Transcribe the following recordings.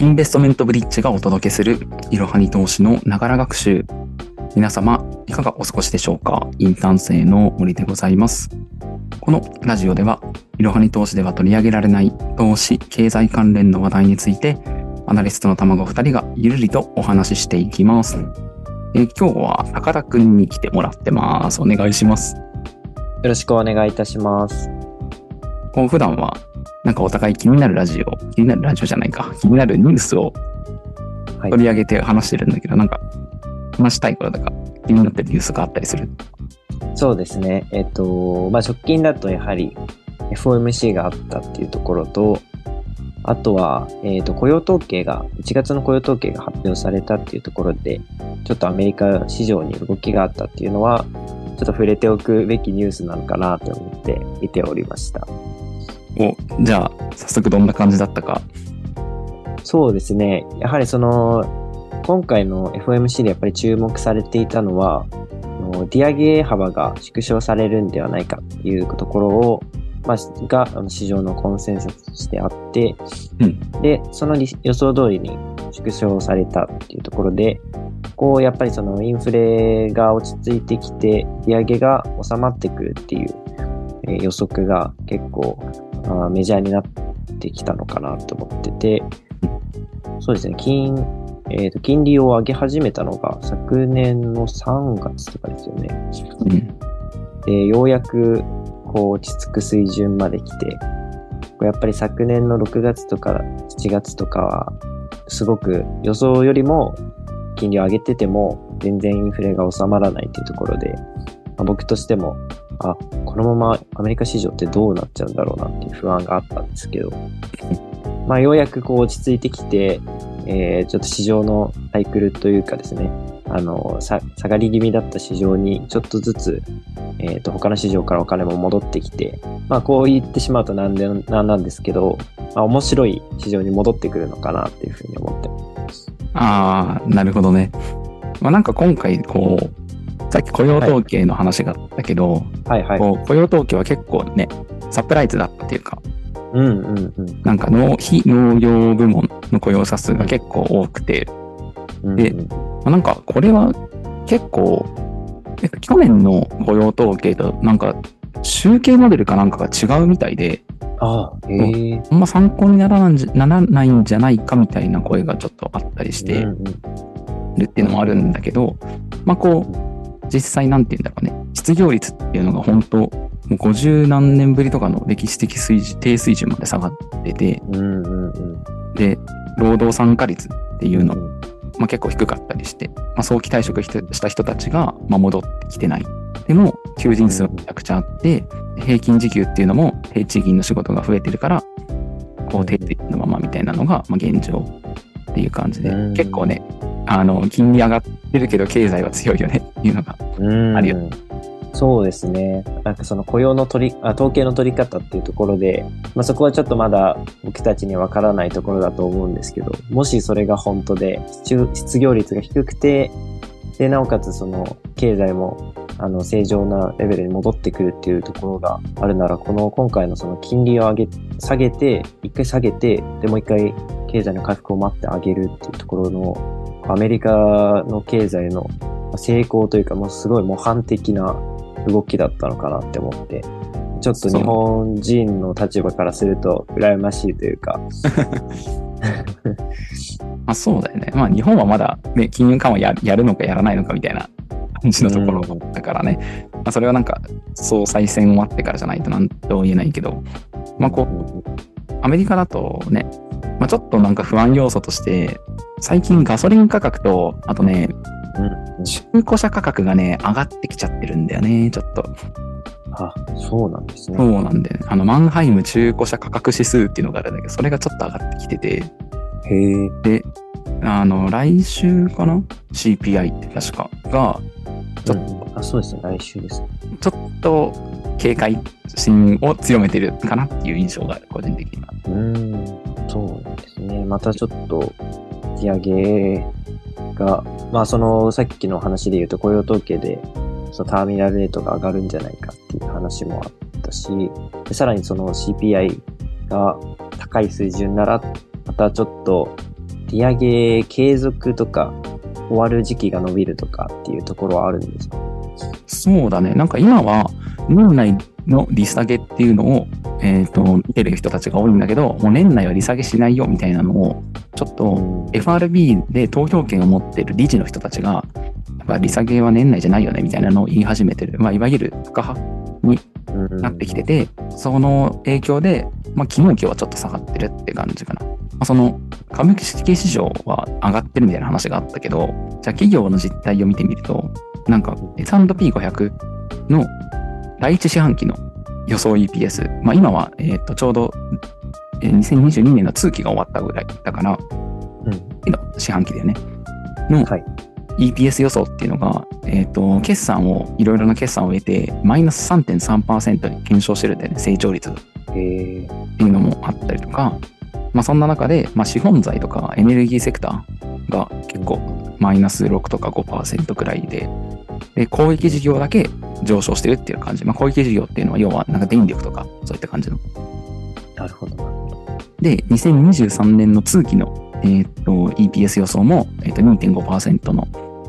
インベストメントブリッジがお届けするいろはに投資のながら学習。皆様、いかがお過ごしでしょうか？インターン生の森でございます。このラジオでは、いろはに投資では取り上げられない投資、経済関連の話題について、アナリストの卵2人がゆるりとお話ししていきます。えー今日は高田くんに来てもらってます。お願いします。よろしくお願いいたします。こう普段は、なんかお互い気になるラジオ、気になるラジオじゃないか、気になるニュースをはい取り上げて話してるんだけど、なんか話したいこととか気になってるニュースがあったりする？そうですね。えっ、と、まあ、直近だとやはり FOMC があったっていうところと、あとは、えっ、と、雇用統計が、1月の雇用統計が発表されたっていうところで、ちょっとアメリカ市場に動きがあったっていうのは、ちょっと触れておくべきニュースなのかなと思って見ておりました。お、じゃあ、早速どんな感じだったか。そうですね。やはりその、今回の FOMC でやっぱり注目されていたのは、あの利上げ幅が縮小されるんではないかというところを、まあ、が市場のコンセンサスとしてあって、うんで、その理予想通りに縮小されたっていうところで、こう、やっぱりそのインフレが落ち着いてきて、利上げが収まってくるっていう、えー予測が結構あーメジャーになってきたのかなと思ってて、そうですね、金、えーと、金利を上げ始めたのが昨年の3月とかですよね。うん。で、ようやくこう落ち着く水準まで来て、やっぱり昨年の6月とか7月とかは、すごく予想よりも金利を上げてても全然インフレが収まらないというところで、まあ僕としても、あ、このままアメリカ市場ってどうなっちゃうんだろうなっていう不安があったんですけど、まあようやくこう落ち着いてきて、えーちょっと市場のサイクルというかですね、あの、さ下がり気味だった市場にちょっとずつえっ、と、他の市場からお金も戻ってきて、まあ、こう言ってしまうとなんで、なんなんですけど、まあ、面白い市場に戻ってくるのかなっていうふうに思ってます。ああ、なるほどね。まあなんか今回、こう、さっき雇用統計の話があったけど、はいはい。こう雇用統計は結構ね、サプライズだったっていうか、うんうんうんなんか農非農業部門の雇用者数が結構多くて、うん。でうんまあなんかこれは結構、えっと去年の雇用統計となんか集計モデルかなんかが違うみたいで、ああ、へえ。あんま参考にならないんじゃならないんじゃないかみたいな声がちょっとあったりしてるっていうのもあるんだけど、まあこう、実際なんて言うんだろうね、失業率っていうのが本当、もう50何年ぶりとかの歴史的水準、低水準まで下がってて、うんうんうん。で、労働参加率っていうのうんまあ、結構低かったりして、まあ、早期退職した人たちが、まあ、戻ってきてない。でも、求人数はめちゃくちゃあって、平均時給っていうのも低賃金の仕事が増えてるから、こう、低水準のままみたいなのが、まあ、現状っていう感じでうん、結構ね、あの、金利上がってるけど経済は強いよね。っていうのが、うん。あるよ。そうですね。なんかその雇用の取り、あ統計の取り方っていうところで、まあ、そこはちょっとまだ僕たちにわからないところだと思うんですけど、もしそれが本当で、失失業率が低くて、で、なおかつその経済もあの正常なレベルに戻ってくるっていうところがあるなら、この今回のその金利を上げ、下げて、一回下げて、でもう一回経済の回復を待ってあげるっていうところの、アメリカの経済の成功というか、もうすごい模範的な動きだったのかなって思って、ちょっと日本人の立場からすると羨ましいというか、まあそうだよね。まあ日本はまだね、金融緩和ややるのかやらないのかみたいな感じのところだからね。まあそれはなんか総裁選終わってからじゃないとなんとも言えないけど、まあこう、アメリカだとね、まあ、ちょっとなんか不安要素として、最近ガソリン価格と、あとね、うん中古車価格がね、上がってきちゃってるんだよね、ちょっと。あ、そうなんですね。そうなんだよね。あの、マンハイム中古車価格指数っていうのがあるんだけど、それがちょっと上がってきてて、へえ。で、あの、来週かな ?CPI って確かが、ちょっとうんあ、そうですね。来週ですね。ちょっと警戒心を強めてるかなっていう印象がある、個人的には。うーん、そうですね。またちょっと、利上げが、まあその、さっきの話で言うと雇用統計で、そのターミナルレートが上がるんじゃないかっていう話もあったし、でさらにその CPI が高い水準なら、またちょっと、利上げ継続とか、終わる時期が伸びるとかっていうところはあるんですか？そうだね。なんか今は、年内の利下げっていうのを、えっ、と、見てる人たちが多いんだけど、もう年内は利下げしないよみたいなのを、ちょっと FRB で投票権を持ってる理事の人たちが、やっぱ利下げは年内じゃないよねみたいなのを言い始めてる。まあ、いわゆる不可派になってきてて、その影響で、まあ、昨日今日はちょっと下がってるって感じかな。まあ、その株式市場は上がってるみたいな話があったけど、じゃあ企業の実態を見てみると、なんか S&P500 の第一四半期の予想 EPS、まあ、今は、えっとちょうどえー2022年の通期が終わったぐらいだから、うん。四半期だよね。のはい。EPS 予想っていうのが、えっ、と、決算を、いろいろな決算を得て、マイナス3.3%に減少してるんだよね、成長率っていうのもあったりとか、まあそんな中で、まあ資本財とかエネルギーセクターが結構マイナス6とか5%くらいで、で、広域事業だけ上昇してるっていう感じ。まあ広域事業っていうのは要はなんか電力とかそういった感じの。なるほど。で、2023年の通期の、えーっと EPS 予想も、えーっと2.5%の、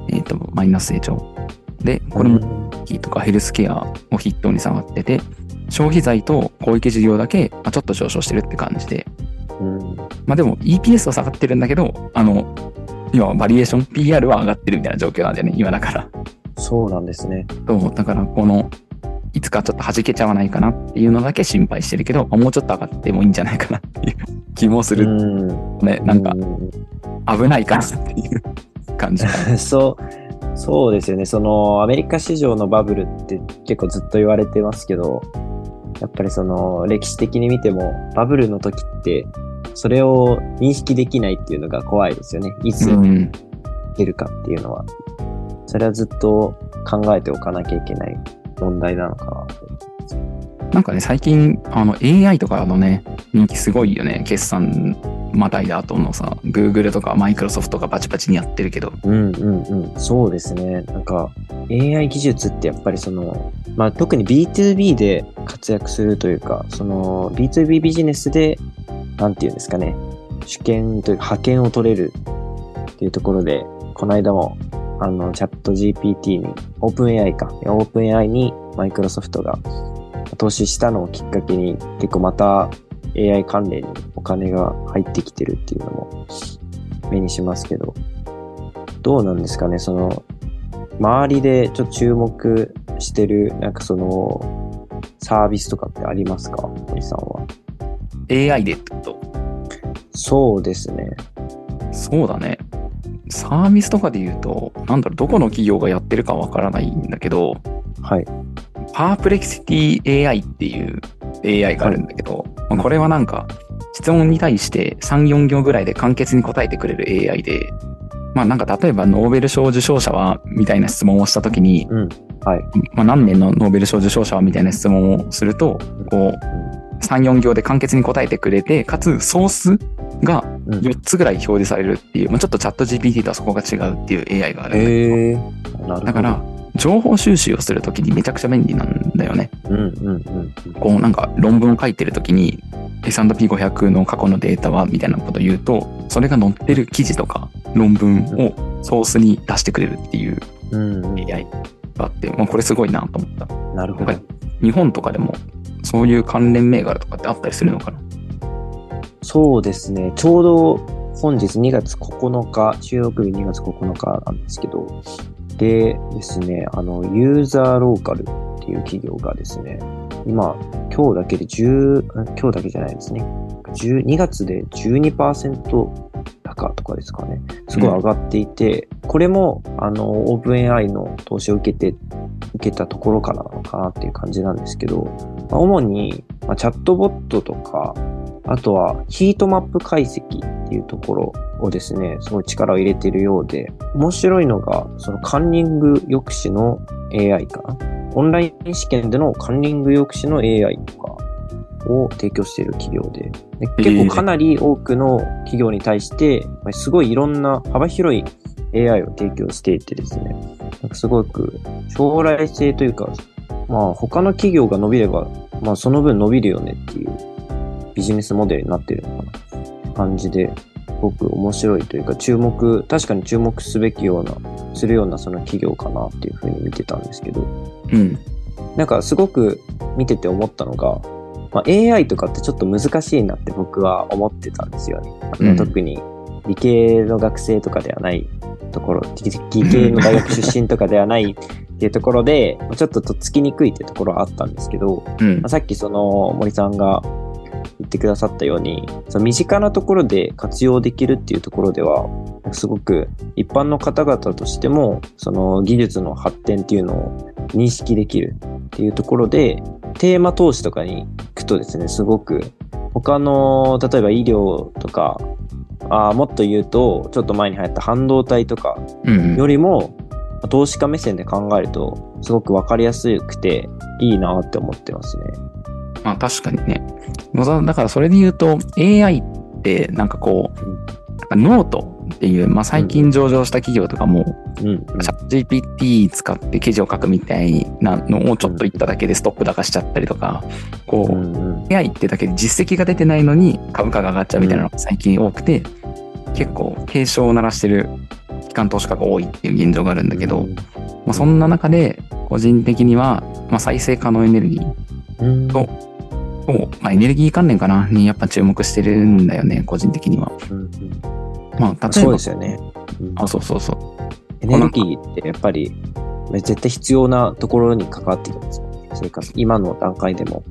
えーっとマイナス成長。で、これもも、キーとかヘルスケアを筆頭に下がってて、消費財と広域事業だけ、まあ、ちょっと上昇してるって感じで、うん。まあでも EPS は下がってるんだけど、あの、今はバリエーション、PR は上がってるみたいな状況なんだよね、今だから。そうなんですね。そう、だからこの、いつかちょっと弾けちゃわないかなっていうのだけ心配してるけど、もうちょっと上がってもいいんじゃないかなっていう気もすうるん。ね。なんかう危ないかなっていう感じ。ん そう、そうですよね。その、アメリカ市場のバブルって結構ずっと言われてますけど、やっぱりその、歴史的に見ても、バブルの時って、それを認識できないっていうのが怖いですよね。いつうん。出るかっていうのは。それはずっと考えておかなきゃいけない問題なのかなと思います。なんかね、最近、あの AI とかのね、人気すごいよね。決算またいだ後のさ、Google とか Microsoft がバチバチにやってるけど。うんうんうん。そうですね。なんか AI 技術ってやっぱりその、まあ特に B2B で活躍するというか、その B2B ビジネスで、なんていうんですかね、主権というか派遣を取れるっていうところで、この間もあのチャット GPT に、オープン AI か、オープン AI にマイクロソフトが投資したのをきっかけに結構また AI 関連にお金が入ってきてるっていうのも目にしますけど、どうなんですかね、その、周りでちょっと注目してる、なんかその、サービスとかってありますか堀さんは？AI でってこと？そうですね。そうだね。サービスとかで言うと、なんだろう、どこの企業がやってるかわからないんだけど、はい。パープレキシティ AI っていう AI があるんだけど、まあこれはなんか、質問に対して3、4行ぐらいで簡潔に答えてくれる AI で、まあなんか例えばノーベル賞受賞者はみたいな質問をしたときに、うん。はい。まあ何年のノーベル賞受賞者はみたいな質問をすると、こう、3、4行で簡潔に答えてくれて、かつソースがうん。4つぐらい表示されるっていう、まあ、ちょっとチャット GPT とはそこが違うっていう AI があるんだけどええー。だから、情報収集をするときにめちゃくちゃ便利なんだよね。うんうんうん。こうなんか論文を書いてるときに S&P500 の過去のデータはみたいなことを言うと、それが載ってる記事とか論文をソースに出してくれるっていう。AI があって、まあ、これすごいなと思った。なるほど。日本とかでもそういう関連銘柄とかってあったりするのかな？そうですね。ちょうど本日2月9日、収録日2月9日なんですけど、でですね、あの、ユーザーローカルっていう企業がですね、今、今日だけで10、今日だけじゃないですね。2月で12%高とかですかね。すごい上がっていて、これも、あの、オープン AI の投資を受けて、受けたところからなのかなっていう感じなんですけど、主に、まあ、チャットボットとか、あとはヒートマップ解析っていうところをですね、すごい力を入れているようで、面白いのが、そのカンニング抑止の AI かな？オンライン試験でのカンニング抑止の AI とかを提供している企業で、で結構かなり多くの企業に対して、まあすごいいろんな幅広い AI を提供していてですね、なんかすごく将来性というか、まあ他の企業が伸びれば、まあその分伸びるよねっていうビジネスモデルになってるのかな感じで、ごく面白いというか、注目、確かに注目すべきような、するようなその企業かなっていうふうに見てたんですけど、うん。なんかすごく見てて思ったのが、まあ、AI とかってちょっと難しいなって僕は思ってたんですよね。あのうん特に理系の学生とかではないところ、理理系の大学出身とかではない っていうところで、まあちょっととっつきにくいっていうところはあったんですけど、うんまあ、。さっきその森さんが言ってくださったように、その身近なところで活用できるっていうところでは、すごく一般の方々としても、その技術の発展っていうのを認識できるっていうところで、テーマ投資とかに行くとですね、すごく他の、例えば医療とか、あーもっと言うと、ちょっと前に流行った半導体とかうん。よりも、投資家目線で考えると、すごくわかりやすくていいなって思ってますね。まあ確かにね。だからそれで言うと AI ってなんかこう、ノートっていう、まあ最近上場した企業とかも。 ChatGPT 使って記事を書くみたいなのをちょっと言っただけでストップ高しちゃったりとか、こう、うんうん。AI ってだけで実績が出てないのに株価が上がっちゃうみたいなのが最近多くて、結構警鐘を鳴らしてる機関投資家が多いっていう現状があるんだけど、まあ、そんな中で個人的には、まあ、再生可能エネルギーうん、とを、まあ、エネルギー関連かなにやっぱ注目してるんだよね、個人的には。うんうんまあ、例えば、そうですよね。うんあ、そうそうそう。エネルギーってやっぱり絶対必要なところに関わってきますよね。生活、今の段階でも、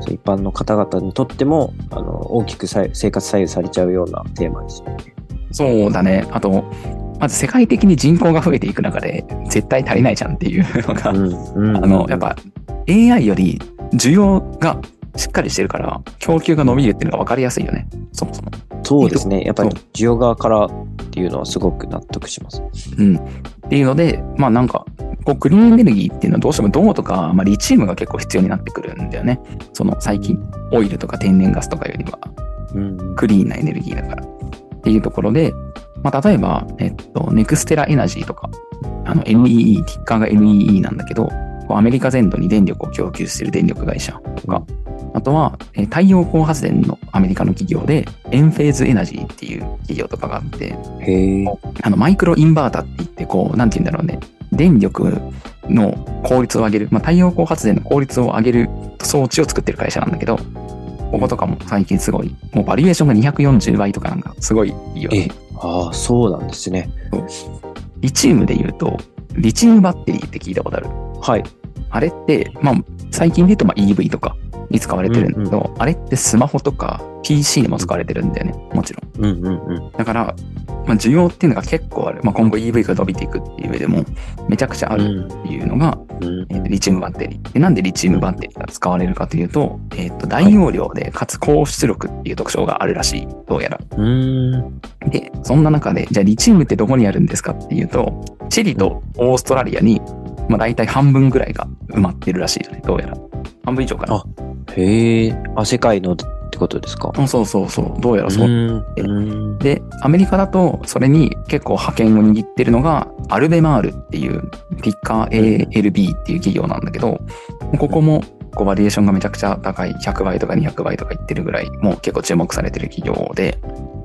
そう一般の方々にとっても、あの、大きくさい生活左右されちゃうようなテーマですよね。そうだね。あと、まず世界的に人口が増えていく中で、絶対足りないじゃんっていうのが、うんあの、やっ、ぱ AI より需要がしっかりしてるから、供給が伸びるっていうのが分かりやすいよね。そもそも。そうですね。やっぱり需要側からっていうのはすごく納得します。うん。っていうので、まあなんか、こうクリーンエネルギーっていうのはどうしても銅とか、まあ、リチウムが結構必要になってくるんだよね。その最近、オイルとか天然ガスとかよりはうんクリーンなエネルギーだから。っていうところで、まあ例えば、えっと、ネクステラエナジーとか、あの NEE、ティッカーが NEE なんだけど、アメリカ全土に電力を供給している電力会社とか、あとは、えー太陽光発電のアメリカの企業で、エンフェーズエナジーっていう企業とかがあって。あの、マイクロインバータって言って、こう、なんて言うんだろうね。電力の効率を上げる、まあ、太陽光発電の効率を上げる装置を作ってる会社なんだけど、こことかも最近すごい、もうバリエーションが240倍とかなんかすごいいいよね。ああ、そうなんですね。リチウムで言うと、リチウムバッテリーって聞いたことある？はい。あれって、まあ、最近で言うとまあ EV とかに使われてるんだけど、あれってスマホとか PC にも使われてるんだよね。もちろん。うんうんうん。だから、まあ、需要っていうのが結構ある。まあ、今後 EV が伸びていくっていう上でも、めちゃくちゃあるっていうのが、うんえーとリチウムバッテリー。でなんでリチウムバッテリーが使われるかというと、えっ、と、大容量で、かつ高出力っていう特徴があるらしい。どうやら。うん。で、そんな中で、じゃあリチウムってどこにあるんですかっていうと、チリとオーストラリアに、まあ大体半分ぐらいが埋まってるらしいよね。どうやら。半分以上かな。あへえ。あ、世界のってことですか？うんそうそうそう。どうやらそう。で、アメリカだと、それに結構派遣を握ってるのが、アルベマールっていう、ティッカー ALB っていう企業なんだけど、ここも、こうバリエーションがめちゃくちゃ高い、100倍とか200倍とかいってるぐらい、もう結構注目されてる企業で、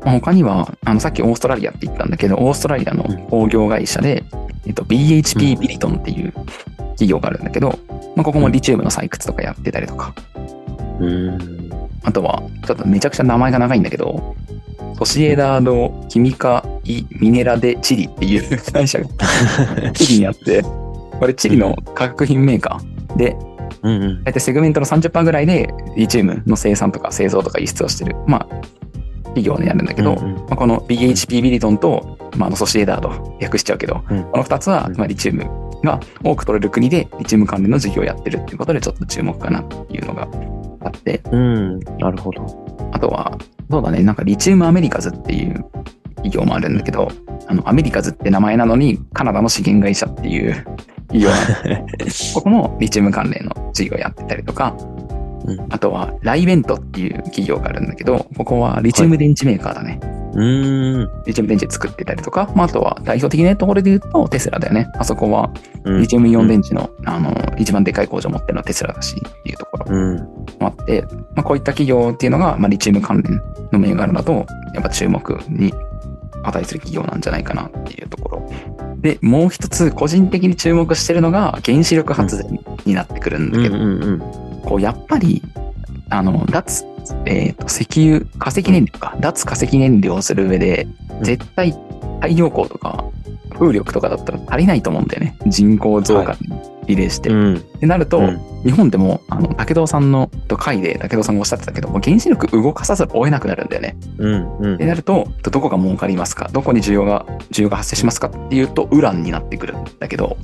まあ、他には、あの、さっきオーストラリアって言ったんだけど、オーストラリアの工業会社で、えっと、BHP ビリトンっていう企業があるんだけど、まあ、ここもリチウムの採掘とかやってたりとか、うん。あとは、ちょっとめちゃくちゃ名前が長いんだけど、ソシエダード・キミカ・イ・ミネラ・デ・チリっていう 会社が チリにあって、これチリの化学品メーカーで、うんうん。大体セグメントの30%ぐらいでリチウムの生産とか製造とか輸出をしてる、まあ、企業になるんだけど、うんうんまあ、この BHP ビリトンと、まあ、あのソシエダード訳しちゃうけど、うんこの2つは、まあ、リチウムが多く取れる国でリチウム関連の事業をやってるっていうことでちょっと注目かなっていうのがあって、うん。なるほど。あとは、そうだね、なんかリチウムアメリカズっていう企業もあるんだけど、あの、アメリカズって名前なのに、カナダの資源会社っていう 企業なんでここもリチウム関連の事業やってたりとか、うんあとは、ライベントっていう企業があるんだけど、ここはリチウム電池メーカーだね。うん。リチウム電池作ってたりとか、まあ、あとは代表的なところで言うとテスラだよね。あそこはうんリチウムイオン電池の、あの、一番でかい工場を持ってるのはテスラだしっていうところうん。もあって、まあ、こういった企業っていうのが、まあ、リチウム関連の銘柄だとやっぱ注目に値する企業なんじゃないかなっていうところ。で、もう一つ個人的に注目してるのが原子力発電になってくるんだけど。こうやっぱり、あの、脱、えっ、と、石油、化石燃料か、脱化石燃料をする上で、うん絶対太陽光とか風力とかだったら足りないと思うんだよね。人口増加に比例して。うん。ってなると、うん日本でも、あの、武藤さんのと会で武藤さんがおっしゃってたけど、もう原子力動かさざるを得なくなるんだよね。うんうんってなると、どこが儲かりますか？どこに需要が、需要が発生しますかっていうと、ウランになってくるんだけど、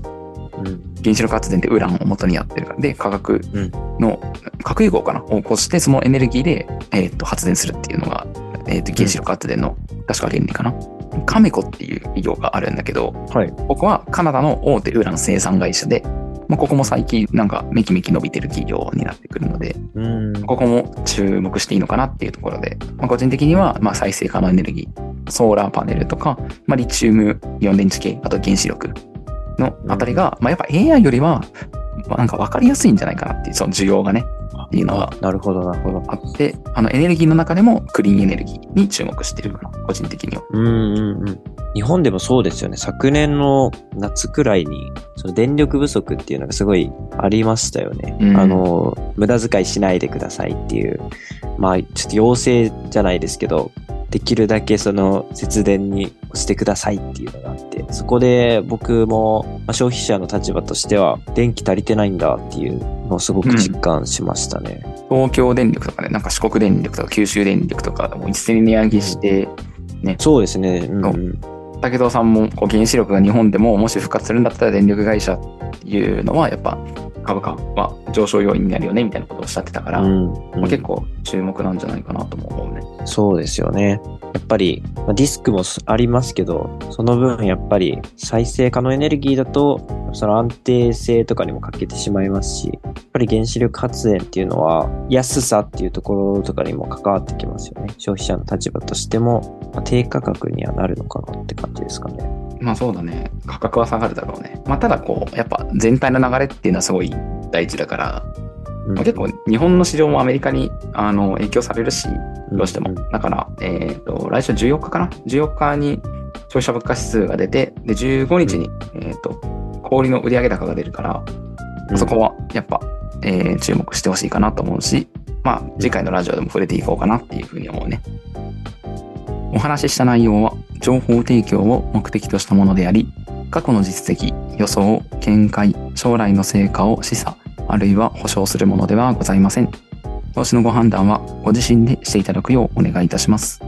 うん原子力発電ってウランを元にやってるからで化学うんの核融合かな？を起こしてそのエネルギーで、えー、と発電するっていうのが、えー、と原子力発電の確か原理かな？カメコっていう企業があるんだけどはい。ここはカナダの大手ウラン生産会社で、まあ、ここも最近なんかめきめき伸びてる企業になってくるのでうん。ここも注目していいのかなっていうところで、まあ、個人的にはまあ再生可能エネルギーソーラーパネルとか、まあ、リチウムイオン電池系あと原子力のあたりが、まあ、やっぱ AI よりは、まあ、なんか分かりやすいんじゃないかなっていうその需要がねっていうのがなるほど、なるほど。あってあのエネルギーの中でもクリーンエネルギーに注目してるかな個人的には。うんうんうん。日本でもそうですよね。昨年の夏くらいに、その電力不足っていうのがすごいありましたよね。うんあの、無駄遣いしないでくださいっていう、まあ、ちょっと要請じゃないですけど、できるだけその節電にしてくださいっていうのがそこで僕もまあ消費者の立場としては、電気足りてないんだっていうのをすごく実感しましたね。東京電力とかね、なんか四国電力とか九州電力とかも一斉に値上げして、そうですね。うんうん、武藤さんもこう原子力が日本でももし復活するんだったら電力会社っていうのはやっぱ株価は上昇要因になるよねみたいなことをおっしゃってたから、うんまあ、結構注目なんじゃないかなとも思うね。そうですよね。やっぱり、まあディスクもありますけど、その分やっぱり再生可能エネルギーだと、その安定性とかにも欠けてしまいますし、やっぱり原子力発電っていうのは安さっていうところとかにも関わってきますよね。消費者の立場としても、まあ低価格にはなるのかなって感じですかね。まあそうだね。価格は下がるだろうね。まあただこう、やっぱ全体の流れっていうのはすごい大事だから、うんまあ、結構日本の市場もアメリカにあの影響されるし、どうしても。んだから、えっ、と、来週14日かな ?14 日に消費者物価指数が出て、で、15日に、えっ、と、小売の売上高が出るから、うんそこはやっぱ、えー注目してほしいかなと思うし、まあ、次回のラジオでも触れていこうかなっていうふうに思うね。お話しした内容は、情報提供を目的としたものであり、過去の実績、予想、見解、将来の成果を示唆、あるいは保証するものではございません。投資のご判断はご自身でしていただくようお願いいたします。